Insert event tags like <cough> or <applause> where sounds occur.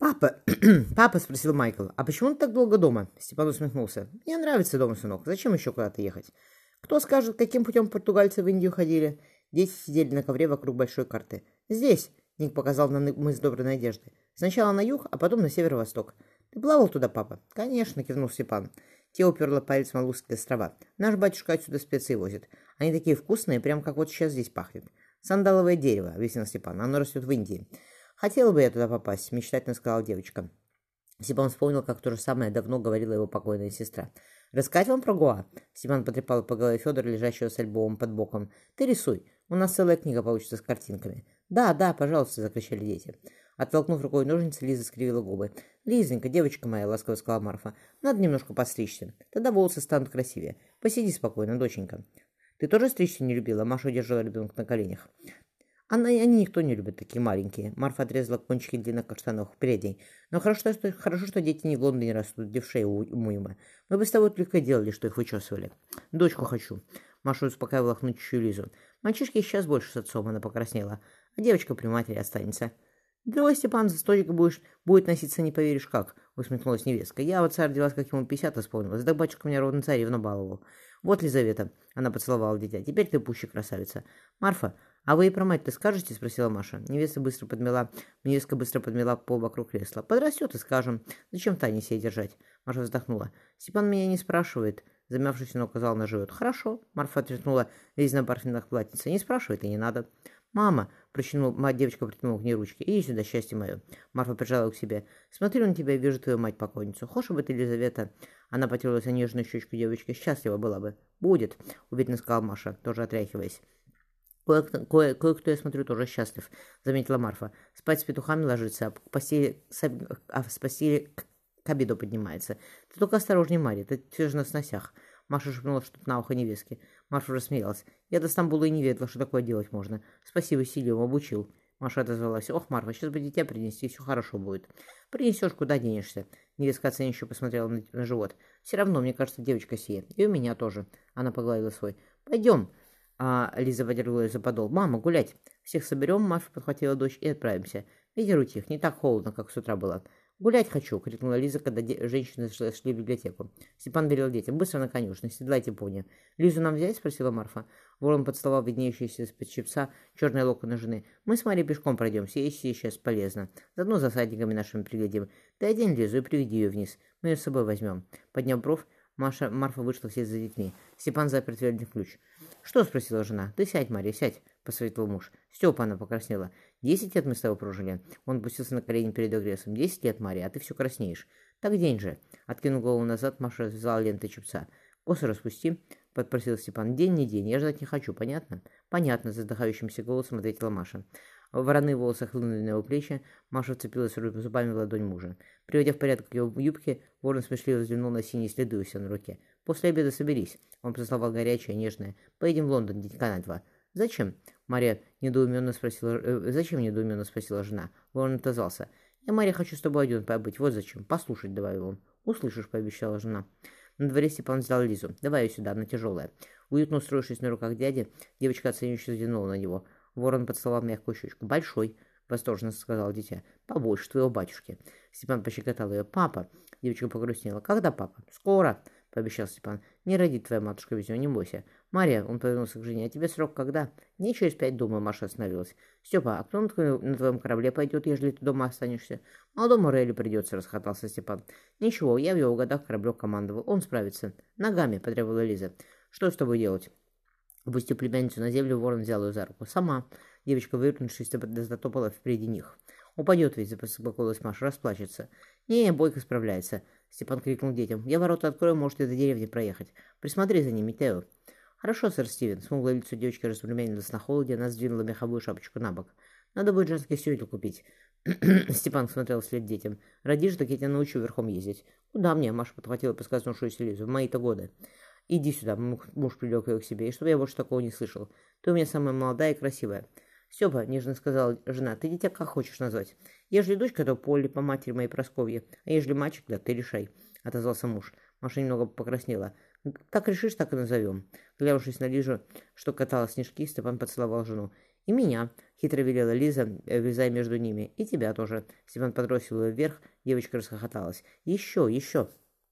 «Папа!» <clears throat> «Папа!» — спросил Майкл. «А почему ты так долго дома?» Степан усмехнулся. «Мне нравится дома, сынок. Зачем еще куда-то ехать?» «Кто скажет, каким путем португальцы в Индию ходили?» Дети сидели на ковре вокруг большой карты. «Здесь!» — Ник показал на мыс Доброй Надежды. «Сначала на юг, а потом на северо-восток. Ты плавал туда, папа?» «Конечно!» — кивнул Степан. Те уперла палец в Малузские острова. «Наш батюшка отсюда специи возит. Они такие вкусные, прям как вот сейчас здесь пахнет. Сандаловое дерево», — объяснил Степан. «Оно растет в Индии. «Хотела бы я туда попасть», — мечтательно сказала девочка. Степан вспомнил, как то же самое давно говорила его покойная сестра. «Рассказать вам про Гоа?» Степан потрепал по голове Федора, лежащего с альбомом под боком. «Ты рисуй. У нас целая книга получится с картинками». «Да, да, пожалуйста», — закричали дети. Оттолкнув рукой ножницы, Лиза скривила губы. «Лизонька, девочка моя», — ласково сказала Марфа, — «надо немножко подстричься. Тогда волосы станут красивее. Посиди спокойно, доченька». «Ты тоже стричься не любила?» Маша держала ребенка на коленях. Она, они никто не любит, такие маленькие. Марфа отрезала кончики длинных каштанов прядей. Но хорошо что, хорошо, что дети не в Лондоне растут, шее умыема. Мы бы с тобой только делали, что их вычесывали. Дочку хочу. Маша успокаивала хнычущую Лизу. Мальчишки сейчас больше с отцом, она покраснела. А девочка при матери останется. Другой Степан за столик будешь, будет носиться не поверишь как, усмехнулась невестка. Я вот царь родилась, как ему пятьдесят исполнилось. Да батюшка меня родный царевна баловал. Вот, Лизавета, она поцеловала дитя. Теперь ты пуще красавица. Марфа, «А вы и про мать-то скажете?» — спросила Маша. Невеста быстро подмела, невестка быстро подмела пол вокруг кресла. «Подрастет и скажем. Зачем Тане себе держать?» Маша вздохнула. «Степан меня не спрашивает». Замявшись, он указал на живот. «Хорошо». Марфа отряхнула весь на бархатных платьице. «Не спрашивает и не надо». «Мама!» — прочинул, мать девочка протянула к ней ручки. «Иди сюда, счастье мое!» Марфа прижала к себе. «Смотрю на тебя и вижу твою мать-покойницу. Хочешь бы ты, Елизавета?» Она потерлась о нежную щечку девочки. «Счастлива была бы». «Будет», — уверенно сказала Маша, тоже отряхиваясь. Кое-кто, кое, кое я смотрю, тоже счастлив, заметила Марфа. Спать с петухами ложится, а, постели, с, а с постели к, к обеду поднимается. Ты только осторожней, Марья, ты все же на сносях. Маша шепнула что-то на ухо невестке. Марфа рассмеялась. Я до Стамбула и не ведала, что такое делать можно. Спасибо, Силиум, обучил. Маша отозвалась. «Ох, Марфа, сейчас бы дитя принести, все хорошо будет». «Принесешь, куда денешься?» Невестка оценивающе посмотрела на, на живот. «Все равно, мне кажется, девочка сия. И у меня тоже». Она погладила свой. «Пойдем». А Лиза подергала ее за подол. «Мама, гулять! Всех соберем!» Маша подхватила дочь и отправимся. Ветер утих, не так холодно, как с утра было. «Гулять хочу!» — крикнула Лиза, когда женщины шли, в библиотеку. Степан велел детям. «Быстро на конюшню, седлайте пони». «Лизу нам взять?» — спросила Марфа. Ворон подставал виднеющиеся из-под щипца черные локоны жены. «Мы с Марьей пешком пройдемся, если сейчас полезно. Заодно за садниками нашими приглядим. Ты одень Лизу и приведи ее вниз. Мы ее с собой возьмем». Подняв бровь, Маша, Марфа вышла вслед за детьми. Степан запер дверь ключ. «Что?» — спросила жена. «Ты сядь, Мария, сядь», — посоветовал муж. Степа она покраснела. «Десять лет мы с тобой прожили». Он опустился на колени перед агрессом. «Десять лет, Мария, а ты все краснеешь». «Так день же». Откинул голову назад, Маша развязала ленты чепца. «Косы распусти», — подпросил Степан. «День не день, я ждать не хочу, понятно?» «Понятно», — задыхающимся голосом ответила Маша. Вороные волосы хлынули на его плечи, Маша вцепилась зубами в ладонь мужа. Приводя в порядок его юбки, ворон смешливо взглянул на синие следы у себя на руке. «После обеда соберись», — он прислал горячее, нежное. «Поедем в Лондон, денька на два». «Зачем?» — Мария недоуменно спросила... Э, «Зачем недоуменно спросила жена?» Ворон отозвался. «Я, Мария, хочу с тобой один побыть. Вот зачем. Послушать давай он». «Услышишь», — пообещала жена. На дворе Степан взял Лизу. «Давай ее сюда, она тяжелая». Уютно устроившись на руках дяди, девочка оценивающе взглянула на него. Ворон поцеловал мягкую щечку. «Большой», — восторженно сказал дитя. «Побольше твоего батюшки». Степан пощекотал ее. «Папа!» Девочка погрустнела. «Когда папа?» «Скоро!» — пообещал Степан. «Не родит твоя матушка него, не бойся». «Мария», — он повернулся к жене, — «а тебе срок когда?» «Не через пять, думаю», — Маша остановилась. «Степа, а кто на твоем корабле пойдет, ежели ты дома останешься?» «Молодому Рейли придется», — расхотался Степан. «Ничего, я в его годах кораблем командовал. Он справится». «Ногами», — потребовала Лиза. «Что с тобой делать?» Опустив племянницу на землю, ворон взял ее за руку. «Сама». Девочка, вывернувшись, затопала впереди них. «Упадет ведь», — забеспокоилась Маша, — «расплачется». «Не, Бойко справляется», — Степан крикнул детям. «Я ворота открою, может, и до деревни проехать. Присмотри за ними, Тео». «Хорошо, сэр Стивен», — смуглое лицо девочки разрумянилось на холоде, она сдвинула меховую шапочку на бок. «Надо будет женский сюртук купить». <clears throat> Степан смотрел вслед детям. «Родишь, так я тебя научу верхом ездить». «Куда мне?» — Маша подхватила подсказнувшуюся Лизу. «В мои-то годы». «Иди сюда», — муж привлек ее к себе, «и чтобы я больше такого не слышал. Ты у меня самая молодая и красивая». «Степа», — нежно сказала жена, — «ты дитя как хочешь назвать. Ежели дочка, то Полли по матери моей Просковье, а ежели мальчик, да ты решай», — отозвался муж. Маша немного покраснела. «Как решишь, так и назовем». Глянувшись на Лижу, что катала снежки, Степан поцеловал жену. «И меня», — хитро велела Лиза, влезая между ними. «И тебя тоже». Степан подбросил ее вверх, девочка расхохоталась. «Еще, еще».